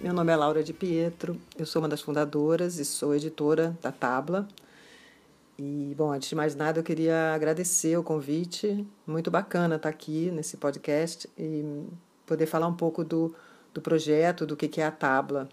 Meu nome é Laura de Pietro, eu sou uma das fundadoras e sou editora da Tabla. E, bom, antes de mais nada, eu queria agradecer o convite. Muito bacana estar aqui nesse podcast e poder falar um pouco do, do projeto, do que é a Tabla.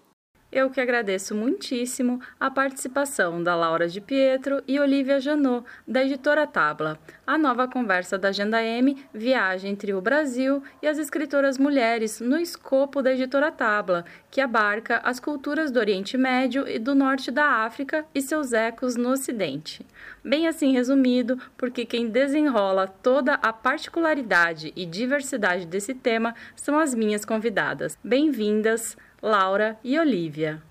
Eu que agradeço muitíssimo a participação da Laura de Pietro e Olivia Janot, da editora Tabla. A nova conversa da Agenda M viaja entre o Brasil e as escritoras mulheres no escopo da editora Tabla, que abarca as culturas do Oriente Médio e do Norte da África e seus ecos no Ocidente. Bem assim resumido, porque quem desenrola toda a particularidade e diversidade desse tema são as minhas convidadas. Bem-vindas! Laura e Olivia.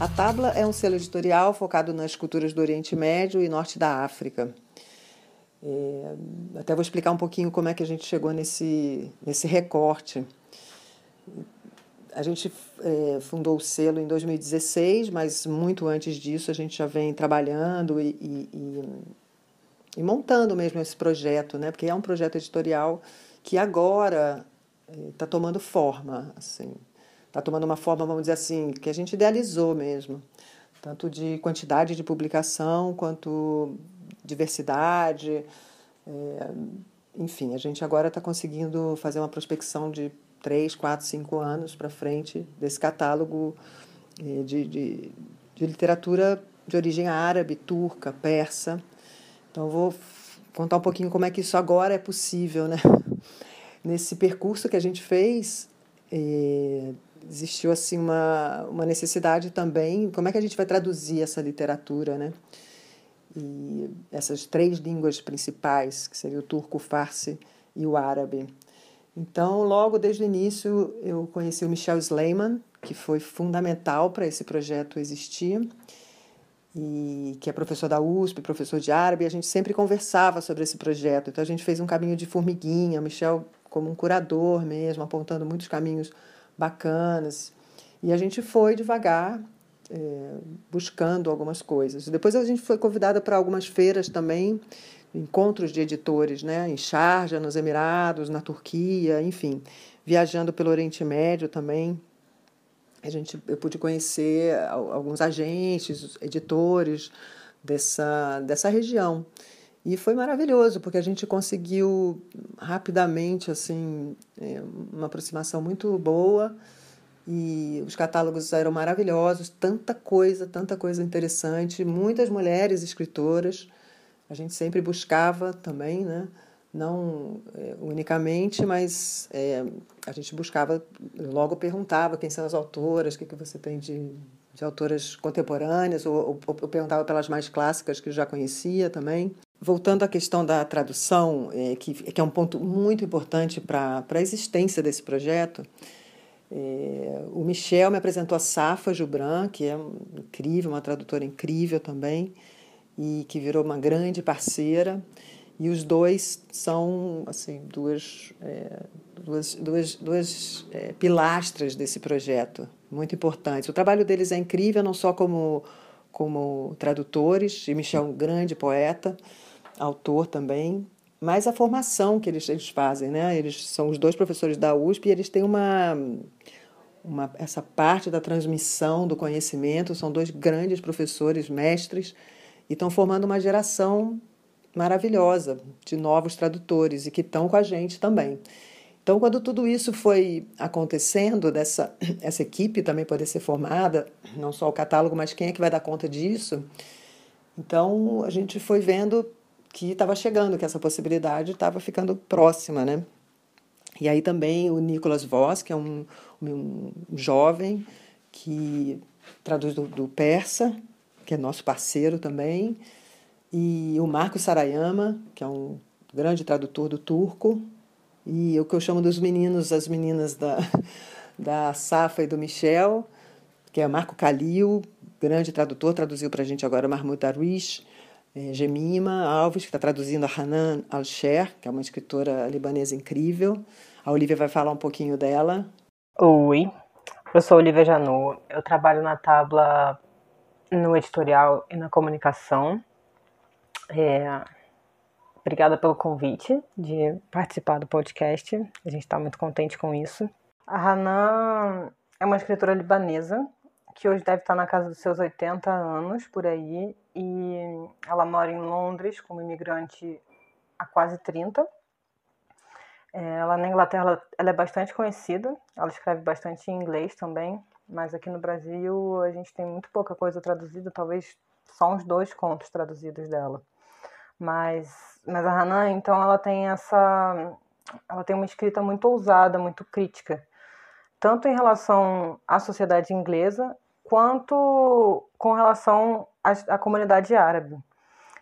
A Tabla é um selo editorial focado nas culturas do Oriente Médio e Norte da África. É, até vou explicar um pouquinho como é que a gente chegou nesse, nesse recorte. A gente é, fundou o selo em 2016, mas muito antes disso a gente já vem trabalhando e, e, e, e montando mesmo esse projeto, né? porque é um projeto editorial que agora está eh, tomando forma, assim, está tomando uma forma, vamos dizer assim, que a gente idealizou mesmo, tanto de quantidade de publicação quanto diversidade, é, enfim, a gente agora está conseguindo fazer uma prospecção de três, quatro, cinco anos para frente desse catálogo é, de, de, de literatura de origem árabe, turca, persa. Então, vou contar um pouquinho como é que isso agora é possível, né? Nesse percurso que a gente fez, é, existiu assim uma, uma necessidade também, como é que a gente vai traduzir essa literatura, né? E essas três línguas principais, que seria o turco, o farsi e o árabe. Então, logo desde o início, eu conheci o Michel Sleiman, que foi fundamental para esse projeto existir, e que é professor da USP, professor de árabe, e a gente sempre conversava sobre esse projeto. Então, a gente fez um caminho de formiguinha. O Michel como um curador mesmo, apontando muitos caminhos bacanas. E a gente foi devagar, é, buscando algumas coisas. Depois a gente foi convidada para algumas feiras também, encontros de editores, né, em Sharjah, nos Emirados, na Turquia, enfim, viajando pelo Oriente Médio também. A gente, eu pude conhecer alguns agentes, editores dessa, dessa região. E foi maravilhoso, porque a gente conseguiu rapidamente assim é, uma aproximação muito boa e os catálogos eram maravilhosos, tanta coisa, tanta coisa interessante, muitas mulheres escritoras. A gente sempre buscava também, né? não é, unicamente, mas é, a gente buscava, logo perguntava quem são as autoras, o que, que você tem de, de autoras contemporâneas, ou, ou, ou perguntava pelas mais clássicas que eu já conhecia também. Voltando à questão da tradução, é, que, que é um ponto muito importante para a existência desse projeto, é, o Michel me apresentou a Safa Jubran, que é incrível, uma tradutora incrível também, e que virou uma grande parceira. E os dois são assim duas, é, duas, duas, duas é, pilastras desse projeto, muito importantes. O trabalho deles é incrível, não só como, como tradutores, e Michel é um grande poeta, autor também, mas a formação que eles, eles fazem, né? Eles são os dois professores da USP e eles têm uma, uma essa parte da transmissão do conhecimento, são dois grandes professores, mestres, e estão formando uma geração maravilhosa de novos tradutores e que estão com a gente também. Então, quando tudo isso foi acontecendo, dessa essa equipe também poder ser formada, não só o catálogo, mas quem é que vai dar conta disso? Então, a gente foi vendo que estava chegando, que essa possibilidade estava ficando próxima, né? E aí também o Nicolas Voss, que é um, um jovem que traduz do, do, persa, que é nosso parceiro também, e o Marco Sarayama, que é um grande tradutor do turco, e o que eu chamo dos meninos, as meninas da, da Safa e do Michel, que é Marco Calil, grande tradutor, traduziu para a gente agora Mahmoud Darwish, é, Gemima Alves, que está traduzindo a Hanan Al-Sher, que é uma escritora libanesa incrível. A Olivia vai falar um pouquinho dela. Oi, eu sou Olivia Janot, eu trabalho na Tabla no editorial e na comunicação. É, Obrigada pelo convite de participar do podcast. A gente está muito contente com isso. A Hanan é uma escritora libanesa que hoje deve estar na casa dos seus 80 anos por aí e ela mora em Londres como imigrante há quase 30. É, ela na Inglaterra ela é bastante conhecida, ela escreve bastante em inglês também, mas aqui no Brasil a gente tem muito pouca coisa traduzida, talvez só uns dois contos traduzidos dela. Mas, mas a Hanan, então, ela tem essa. Ela tem uma escrita muito ousada, muito crítica, tanto em relação à sociedade inglesa, quanto com relação à, à comunidade árabe.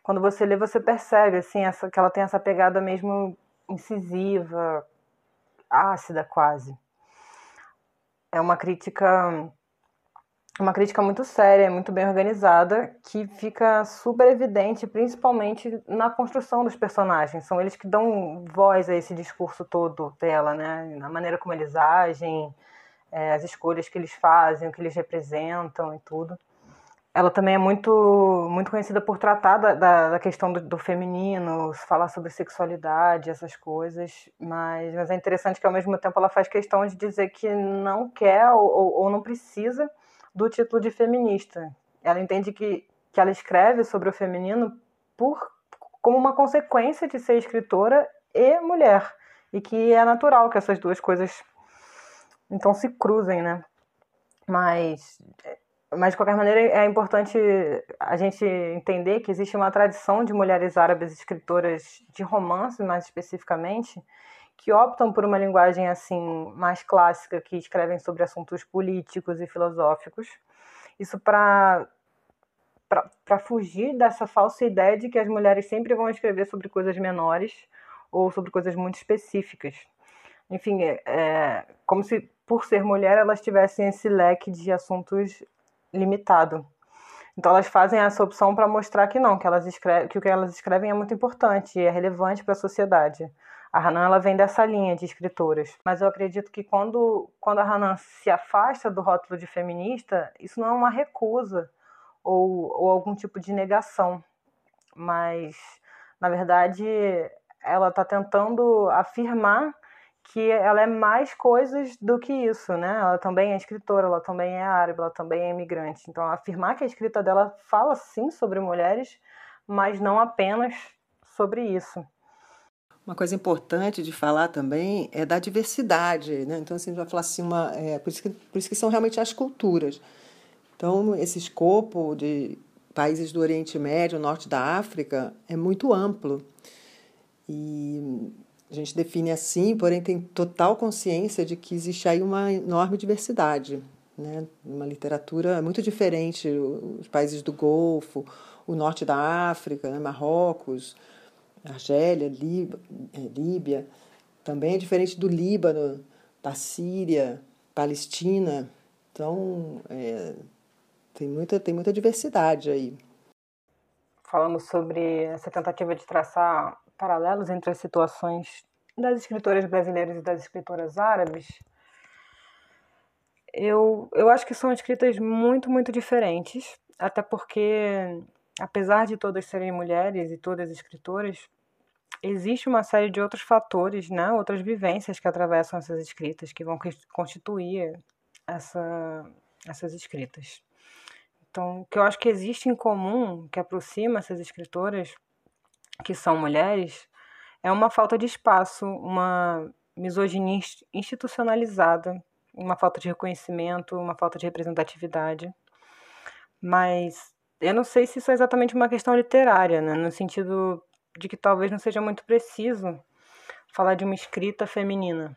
Quando você lê, você percebe assim, essa, que ela tem essa pegada mesmo incisiva, ácida quase. É uma crítica uma crítica muito séria, muito bem organizada, que fica super evidente, principalmente na construção dos personagens. São eles que dão voz a esse discurso todo dela, né? Na maneira como eles agem, é, as escolhas que eles fazem, o que eles representam e tudo. Ela também é muito, muito conhecida por tratar da, da, da questão do, do, feminino, falar sobre sexualidade, essas coisas, mas, mas é interessante que ao mesmo tempo ela faz questão de dizer que não quer ou, ou não precisa do título de feminista. Ela entende que, que ela escreve sobre o feminino por, como uma consequência de ser escritora e mulher. E que é natural que essas duas coisas então se cruzem, né? Mas, mas de qualquer maneira é importante a gente entender que existe uma tradição de mulheres árabes escritoras de romance, mais especificamente, que optam por uma linguagem assim mais clássica, que escrevem sobre assuntos políticos e filosóficos. Isso para para fugir dessa falsa ideia de que as mulheres sempre vão escrever sobre coisas menores ou sobre coisas muito específicas. Enfim, é, é como se por ser mulher elas tivessem esse leque de assuntos limitado. Então elas fazem essa opção para mostrar que não, que elas escrevem, que o que elas escrevem é muito importante e é relevante para a sociedade. A Hanan ela vem dessa linha de escritoras, mas eu acredito que quando, quando a Hanan se afasta do rótulo de feminista, isso não é uma recusa ou, ou algum tipo de negação, mas na verdade ela está tentando afirmar que ela é mais coisas do que isso, né? Ela também é escritora, ela também é árabe, ela também é imigrante. Então, afirmar que a escrita dela fala sim sobre mulheres, mas não apenas sobre isso. Uma coisa importante de falar também é da diversidade, né? Então, assim, a gente vai falar assim, uma, é, por, isso que, por isso que são realmente as culturas. Então, esse escopo de países do Oriente Médio, Norte da África, é muito amplo. E a gente define assim, porém tem total consciência de que existe aí uma enorme diversidade. Né? Uma literatura muito diferente, os países do Golfo, o norte da África, né? Marrocos, Argélia, é, Líbia, também é diferente do Líbano, da Síria, Palestina. Então, é, tem, muita, tem muita diversidade aí. Falando sobre essa tentativa de traçar paralelos entre as situações das escritoras brasileiras e das escritoras árabes, eu, eu acho que são escritas muito, muito diferentes, até porque, apesar de todas serem mulheres e todas escritoras, existe uma série de outros fatores, né, outras vivências que atravessam essas escritas, que vão constituir essa, essas escritas. Então, o que eu acho que existe em comum, que aproxima essas escritoras, que são mulheres, é uma falta de espaço, uma misoginia institucionalizada, uma falta de reconhecimento, uma falta de representatividade. Mas eu não sei se isso é exatamente uma questão literária, né? no sentido de que talvez não seja muito preciso falar de uma escrita feminina,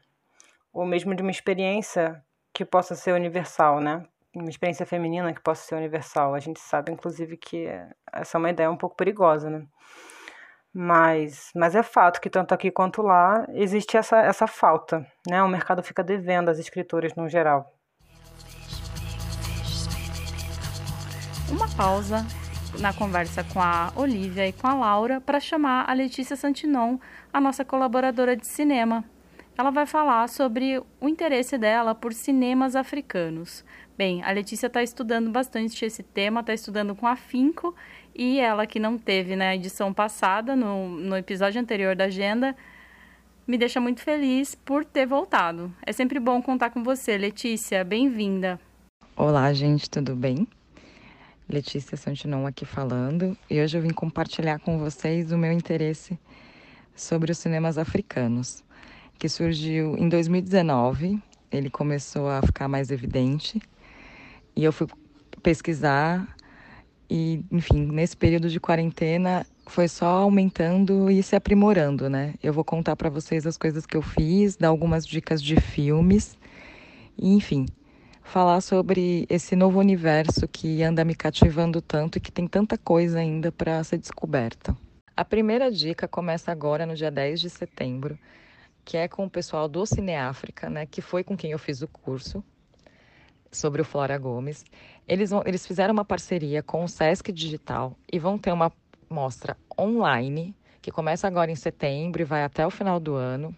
ou mesmo de uma experiência que possa ser universal, né? Uma experiência feminina que possa ser universal. A gente sabe, inclusive, que essa é uma ideia um pouco perigosa, né? Mas, mas é fato que tanto aqui quanto lá existe essa, essa falta, né? O mercado fica devendo às escritoras no geral. Uma pausa na conversa com a Olivia e com a Laura para chamar a Letícia Santinon, a nossa colaboradora de cinema. Ela vai falar sobre o interesse dela por cinemas africanos. Bem, a Letícia está estudando bastante esse tema, está estudando com afinco, e ela que não teve na né, edição passada, no, no episódio anterior da agenda, me deixa muito feliz por ter voltado. É sempre bom contar com você, Letícia. Bem-vinda. Olá, gente, tudo bem? Letícia Santinon aqui falando e hoje eu vim compartilhar com vocês o meu interesse sobre os cinemas africanos, que surgiu em 2019. Ele começou a ficar mais evidente e eu fui pesquisar e, enfim, nesse período de quarentena foi só aumentando e se aprimorando, né? Eu vou contar para vocês as coisas que eu fiz, dar algumas dicas de filmes, e, enfim, falar sobre esse novo universo que anda me cativando tanto e que tem tanta coisa ainda para ser descoberta. A primeira dica começa agora no dia 10 de setembro, que é com o pessoal do Cineáfrica, né, que foi com quem eu fiz o curso sobre o Flora Gomes. Eles, vão, eles fizeram uma parceria com o Sesc Digital e vão ter uma mostra online, que começa agora em setembro e vai até o final do ano,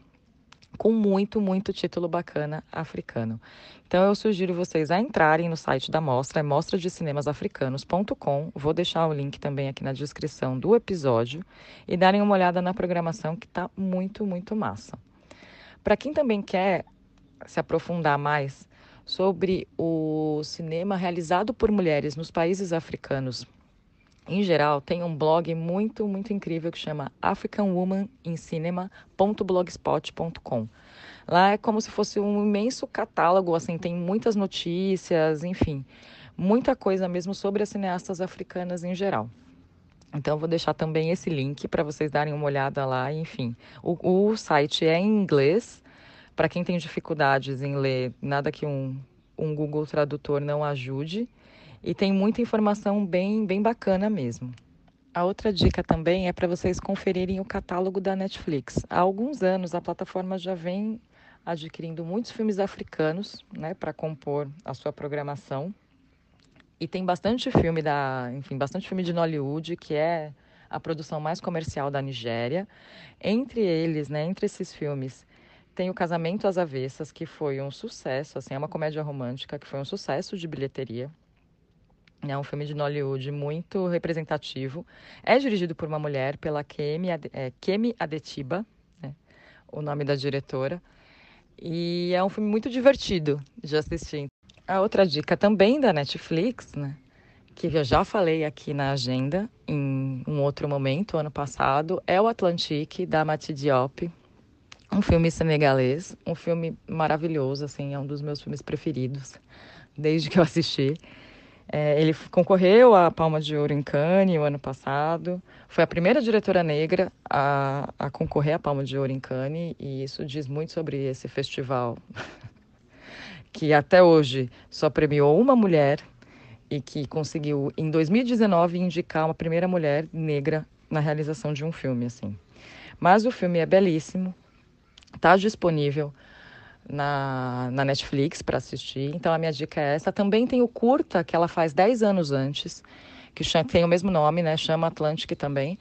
com muito, muito título bacana africano. Então eu sugiro vocês a entrarem no site da mostra, é mostradecinemassafricanos.com. Vou deixar o link também aqui na descrição do episódio e darem uma olhada na programação que está muito, muito massa. Para quem também quer se aprofundar mais sobre o cinema realizado por mulheres nos países africanos em geral, tem um blog muito, muito incrível que chama africanwomanincinema.blogspot.com. Lá é como se fosse um imenso catálogo, assim, tem muitas notícias, enfim, muita coisa mesmo sobre as cineastas africanas em geral. Então, vou deixar também esse link para vocês darem uma olhada lá, enfim. O, o site é em inglês, para quem tem dificuldades em ler, nada que um, um Google Tradutor não ajude e tem muita informação bem, bem bacana mesmo. A outra dica também é para vocês conferirem o catálogo da Netflix. Há alguns anos a plataforma já vem adquirindo muitos filmes africanos, né, para compor a sua programação. E tem bastante filme da, enfim, bastante filme de Nollywood, que é a produção mais comercial da Nigéria. Entre eles, né, entre esses filmes, tem o Casamento às Avessas, que foi um sucesso, assim, é uma comédia romântica que foi um sucesso de bilheteria. É um filme de Nollywood muito representativo. É dirigido por uma mulher, pela Kemi, é, Kemi Adetiba, né? o nome da diretora. E é um filme muito divertido de assistir. A outra dica também da Netflix, né? que eu já falei aqui na agenda em um outro momento, ano passado, é o Atlantique, da Mati Diop. Um filme senegalês, um filme maravilhoso, assim, é um dos meus filmes preferidos, desde que eu assisti. É, ele concorreu à Palma de Ouro em Cannes o ano passado. Foi a primeira diretora negra a, a concorrer à Palma de Ouro em Cannes e isso diz muito sobre esse festival que até hoje só premiou uma mulher e que conseguiu em 2019 indicar uma primeira mulher negra na realização de um filme assim. Mas o filme é belíssimo, está disponível na, na Netflix para assistir. Então a minha dica é essa. Também tem o curta que ela faz 10 anos antes, que tem o mesmo nome, né? Chama Atlantic também.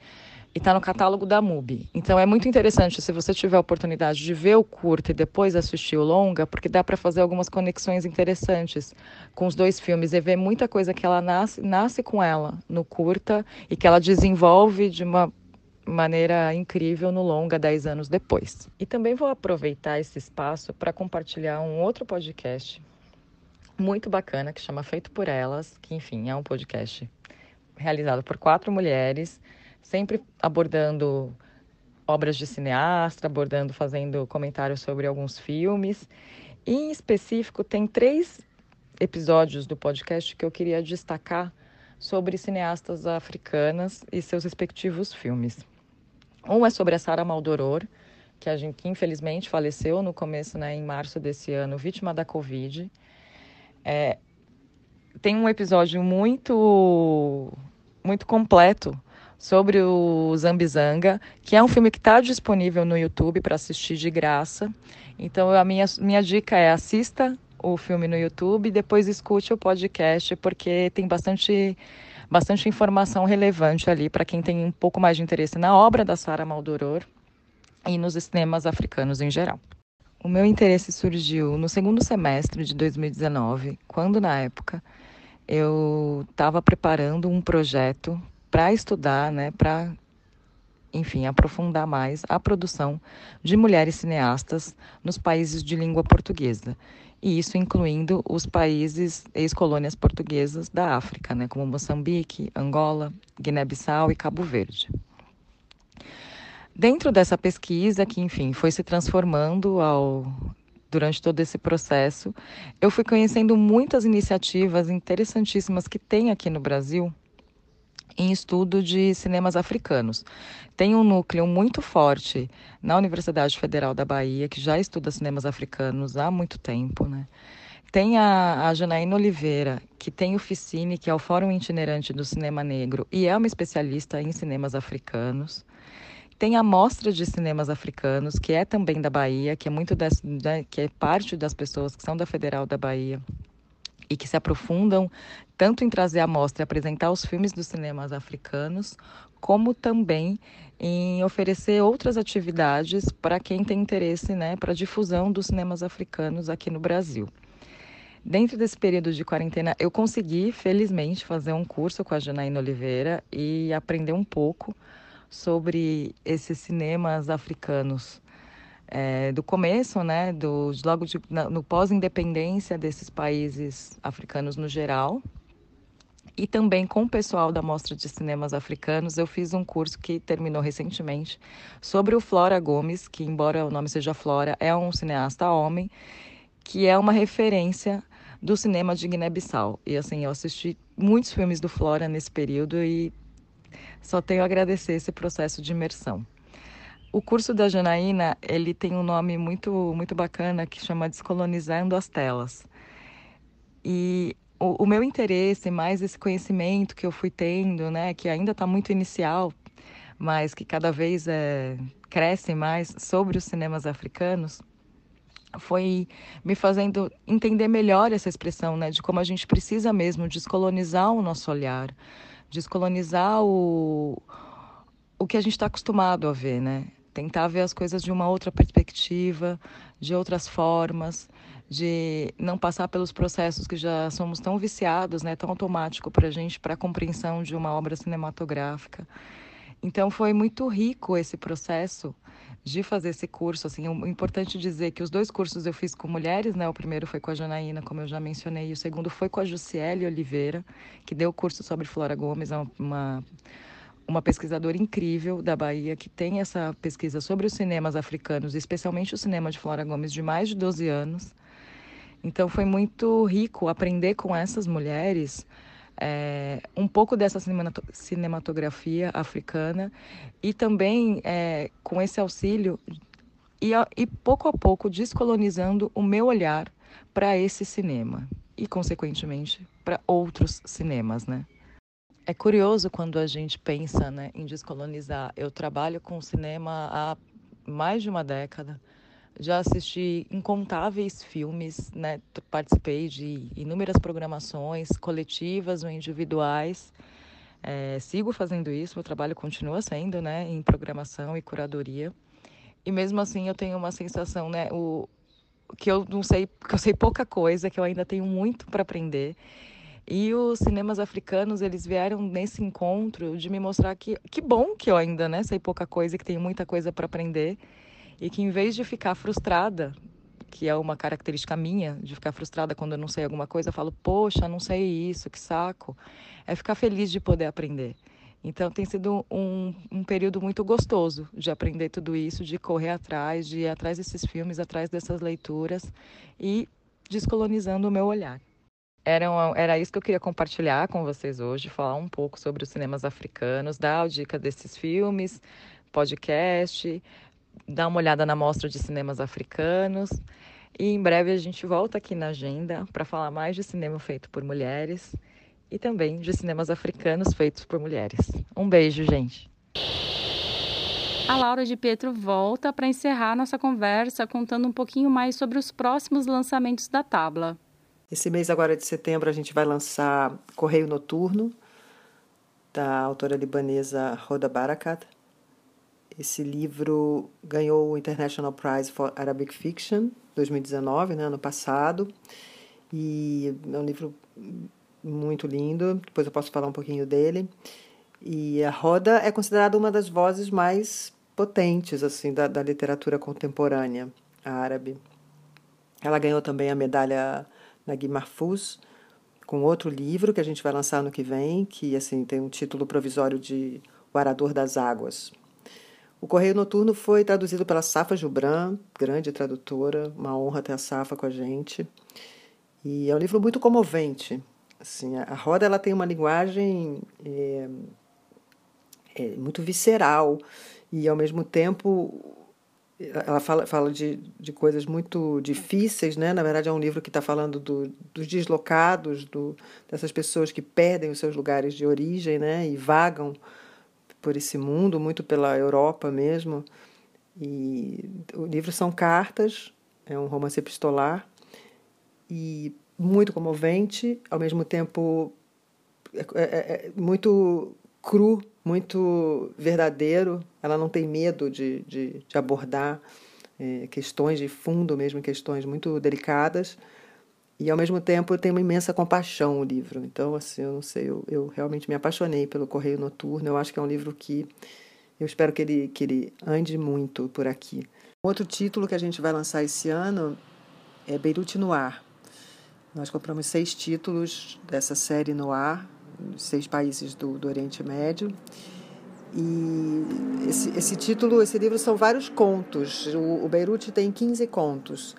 E está no catálogo da MUBI. Então é muito interessante se você tiver a oportunidade de ver o curta e depois assistir o longa, porque dá para fazer algumas conexões interessantes com os dois filmes e ver muita coisa que ela nasce, nasce com ela no curta e que ela desenvolve de uma maneira incrível no longa 10 anos depois. E também vou aproveitar esse espaço para compartilhar um outro podcast muito bacana que chama Feito por Elas, que enfim é um podcast realizado por quatro mulheres, sempre abordando obras de cineasta, abordando, fazendo comentários sobre alguns filmes. E, em específico, tem três episódios do podcast que eu queria destacar sobre cineastas africanas e seus respectivos filmes. Um é sobre a Sara Maldoror, que a gente que infelizmente faleceu no começo, né, em março desse ano, vítima da Covid. É, tem um episódio muito muito completo sobre o Zambizanga, que é um filme que está disponível no YouTube para assistir de graça. Então a minha, minha dica é assista o filme no YouTube e depois escute o podcast, porque tem bastante bastante informação relevante ali para quem tem um pouco mais de interesse na obra da Sara Maldoror e nos cinemas africanos em geral. O meu interesse surgiu no segundo semestre de 2019, quando na época eu estava preparando um projeto para estudar, né, para enfim, aprofundar mais a produção de mulheres cineastas nos países de língua portuguesa. E isso incluindo os países ex-colônias portuguesas da África, né, como Moçambique, Angola, Guiné-Bissau e Cabo Verde. Dentro dessa pesquisa, que enfim foi se transformando ao durante todo esse processo, eu fui conhecendo muitas iniciativas interessantíssimas que tem aqui no Brasil em estudo de cinemas africanos. Tem um núcleo muito forte na Universidade Federal da Bahia, que já estuda cinemas africanos há muito tempo, né? Tem a, a Janaína Oliveira, que tem o FICINE, que é o Fórum Itinerante do Cinema Negro, e é uma especialista em cinemas africanos. Tem a Mostra de Cinemas Africanos, que é também da Bahia, que é muito que é parte das pessoas que são da Federal da Bahia e que se aprofundam tanto em trazer a mostra e apresentar os filmes dos cinemas africanos, como também em oferecer outras atividades para quem tem interesse né, para a difusão dos cinemas africanos aqui no Brasil. Dentro desse período de quarentena, eu consegui, felizmente, fazer um curso com a Janaína Oliveira e aprender um pouco sobre esses cinemas africanos é, do começo, né, do, logo de, na, no pós-independência desses países africanos no geral, e também com o pessoal da Mostra de Cinemas Africanos, eu fiz um curso que terminou recentemente sobre o Flora Gomes, que, embora o nome seja Flora, é um cineasta homem, que é uma referência do cinema de Guiné-Bissau. E assim, eu assisti muitos filmes do Flora nesse período e só tenho a agradecer esse processo de imersão. O curso da Janaína, ele tem um nome muito, muito bacana que chama Descolonizando as Telas. E o, o meu interesse, mais esse conhecimento que eu fui tendo, né, que ainda está muito inicial, mas que cada vez é, cresce mais sobre os cinemas africanos, foi me fazendo entender melhor essa expressão, né, de como a gente precisa mesmo descolonizar o nosso olhar, descolonizar o, o que a gente está acostumado a ver, né? Tentar ver as coisas de uma outra perspectiva, de outras formas, de não passar pelos processos que já somos tão viciados, né, tão automático para a gente, para a compreensão de uma obra cinematográfica. Então foi muito rico esse processo de fazer esse curso. Assim, é importante dizer que os dois cursos eu fiz com mulheres, né? O primeiro foi com a Janaína, como eu já mencionei, e o segundo foi com a Jussiele Oliveira, que deu o curso sobre Flora Gomes, é uma uma pesquisadora incrível da Bahia que tem essa pesquisa sobre os cinemas africanos, especialmente o cinema de Flora Gomes, de mais de 12 anos. Então foi muito rico aprender com essas mulheres é, um pouco dessa cinematografia africana e também é, com esse auxílio e, e pouco a pouco descolonizando o meu olhar para esse cinema e, consequentemente, para outros cinemas, né? É curioso quando a gente pensa né, em descolonizar. Eu trabalho com cinema há mais de uma década. Já assisti incontáveis filmes, né? participei de inúmeras programações coletivas ou individuais. É, sigo fazendo isso, meu trabalho continua sendo né, em programação e curadoria. E mesmo assim eu tenho uma sensação, né, o, que eu não sei, que eu sei pouca coisa, que eu ainda tenho muito para aprender e os cinemas africanos, eles vieram nesse encontro de me mostrar que que bom que eu ainda, né, sei pouca coisa, que tenho muita coisa para aprender e que em vez de ficar frustrada, que é uma característica minha, de ficar frustrada quando eu não sei alguma coisa, eu falo, poxa, não sei isso, que saco. É ficar feliz de poder aprender. Então tem sido um, um período muito gostoso de aprender tudo isso, de correr atrás, de ir atrás desses filmes, atrás dessas leituras e descolonizando o meu olhar. Era, uma, era isso que eu queria compartilhar com vocês hoje, falar um pouco sobre os cinemas africanos, dar a dica desses filmes, podcast, dar uma olhada na mostra de cinemas africanos. E em breve a gente volta aqui na agenda para falar mais de cinema feito por mulheres e também de cinemas africanos feitos por mulheres. Um beijo, gente. A Laura de Pietro volta para encerrar nossa conversa contando um pouquinho mais sobre os próximos lançamentos da Tabla. Esse mês agora de setembro a gente vai lançar Correio Noturno, da autora libanesa Roda Barakat. Esse livro ganhou o International Prize for Arabic Fiction 2019, né, ano passado. E é um livro muito lindo, depois eu posso falar um pouquinho dele. E a Roda é considerada uma das vozes mais potentes assim da, da literatura contemporânea árabe. Ela ganhou também a medalha Nagui Mahfouz com outro livro que a gente vai lançar no que vem, que assim tem um título provisório de O Arador das Águas. O Correio Noturno foi traduzido pela Safa Jubran, grande tradutora, uma honra ter a Safa com a gente. E é um livro muito comovente. Assim, a Roda ela tem uma linguagem é, é, muito visceral e, ao mesmo tempo, ela fala, fala de, de coisas muito difíceis, né? Na verdade, é um livro que está falando do, dos deslocados, do, dessas pessoas que perdem os seus lugares de origem, né? E vagam por esse mundo, muito pela Europa mesmo. E o livro são cartas, é um romance epistolar e muito comovente, ao mesmo tempo é, é, é muito cru, muito verdadeiro. Ela não tem medo de, de, de abordar é, questões de fundo, mesmo questões muito delicadas. E ao mesmo tempo tem uma imensa compaixão o livro. Então, assim, eu não sei, eu, eu realmente me apaixonei pelo Correio Noturno. Eu acho que é um livro que eu espero que ele, que ele ande muito por aqui. Outro título que a gente vai lançar esse ano é Beirute no Ar. Nós compramos seis títulos dessa série no ar, seis países do, do Oriente Médio. E esse, esse título, esse livro são vários contos. O, o Beirute tem 15 contos.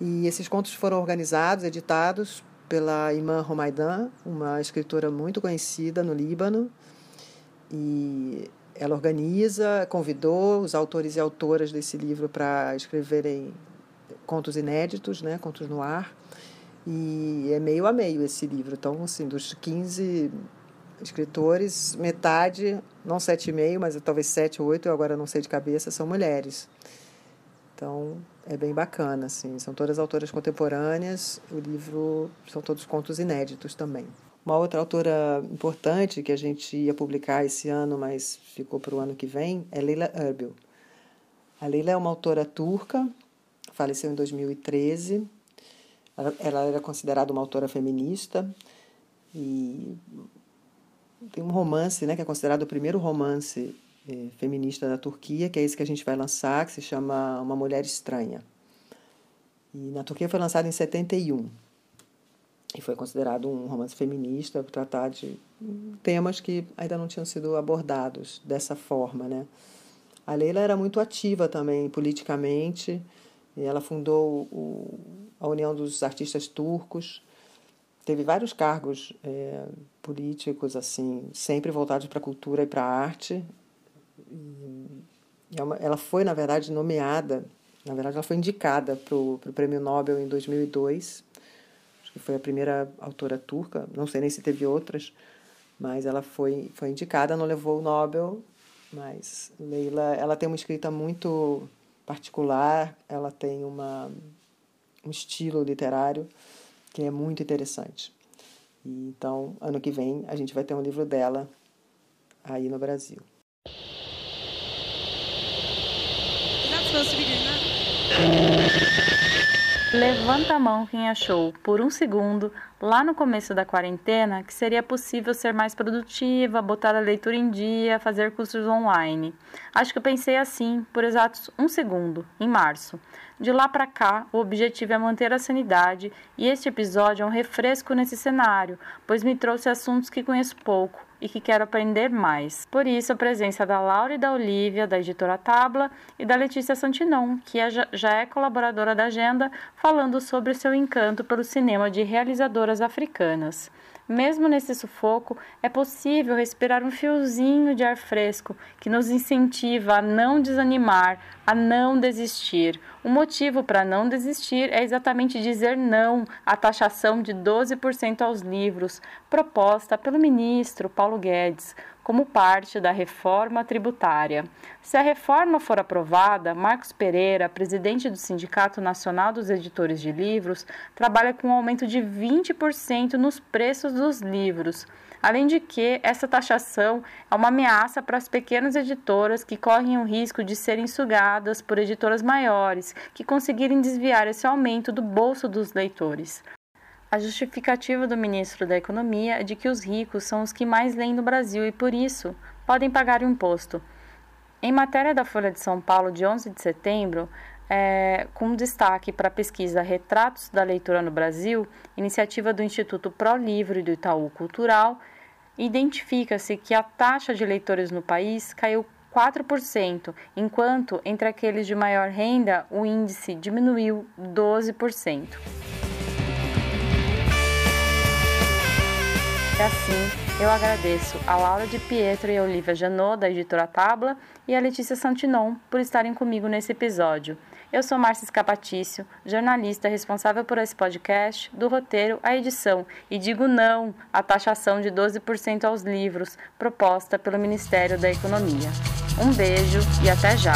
E esses contos foram organizados, editados pela Iman Romaidan, uma escritora muito conhecida no Líbano. E ela organiza, convidou os autores e autoras desse livro para escreverem contos inéditos, né, contos no ar. E é meio a meio esse livro. Então, assim, dos 15 escritores, metade, não sete e meio, mas talvez sete ou oito, eu agora não sei de cabeça, são mulheres. Então, é bem bacana, assim. São todas autoras contemporâneas. O livro são todos contos inéditos também. Uma outra autora importante que a gente ia publicar esse ano, mas ficou para o ano que vem, é Leila Erbil. A Leila é uma autora turca, faleceu em 2013 ela era considerada uma autora feminista e tem um romance, né, que é considerado o primeiro romance eh, feminista da Turquia, que é esse que a gente vai lançar, que se chama Uma Mulher Estranha. E na Turquia foi lançado em 71 e foi considerado um romance feminista por tratar de temas que ainda não tinham sido abordados dessa forma, né? A Leila era muito ativa também politicamente, e ela fundou o, a União dos Artistas Turcos, teve vários cargos é, políticos assim, sempre voltados para a cultura e para a arte. E é ela foi, na verdade, nomeada, na verdade, ela foi indicada para o Prêmio Nobel em 2002. Acho que foi a primeira autora turca, não sei nem se teve outras, mas ela foi, foi indicada, não levou o Nobel, mas Leila, ela tem uma escrita muito particular, ela tem uma, um estilo literário que é muito interessante. E, então, ano que vem, a gente vai ter um livro dela aí no Brasil. Levanta a mão quem achou, por um segundo, lá no começo da quarentena, que seria possível ser mais produtiva, botar a leitura em dia, fazer cursos online. Acho que eu pensei assim, por exatos um segundo, em março. De lá para cá, o objetivo é manter a sanidade e este episódio é um refresco nesse cenário, pois me trouxe assuntos que conheço pouco e que quero aprender mais. Por isso, a presença da Laura e da Olivia, da editora Tabla, e da Letícia Santinon, que é, já é colaboradora da agenda, falando sobre o seu encanto pelo cinema de realizadoras africanas. Mesmo nesse sufoco, é possível respirar um fiozinho de ar fresco que nos incentiva a não desanimar, a não desistir. O motivo para não desistir é exatamente dizer não à taxação de 12% aos livros, proposta pelo ministro Paulo Guedes. Como parte da reforma tributária. Se a reforma for aprovada, Marcos Pereira, presidente do Sindicato Nacional dos Editores de Livros, trabalha com um aumento de 20% nos preços dos livros. Além de que essa taxação é uma ameaça para as pequenas editoras que correm o risco de serem sugadas por editoras maiores que conseguirem desviar esse aumento do bolso dos leitores. A justificativa do ministro da Economia é de que os ricos são os que mais leem no Brasil e, por isso, podem pagar o imposto. Em matéria da Folha de São Paulo de 11 de setembro, é, com destaque para a pesquisa Retratos da Leitura no Brasil, iniciativa do Instituto Pro Livro e do Itaú Cultural, identifica-se que a taxa de leitores no país caiu 4%, enquanto entre aqueles de maior renda o índice diminuiu 12%. E assim, eu agradeço a Laura de Pietro e a Olivia Janot, da editora Tabla, e a Letícia Santinon por estarem comigo nesse episódio. Eu sou Márcia Escapatício, jornalista responsável por esse podcast, do roteiro à edição, e digo não à taxação de 12% aos livros proposta pelo Ministério da Economia. Um beijo e até já!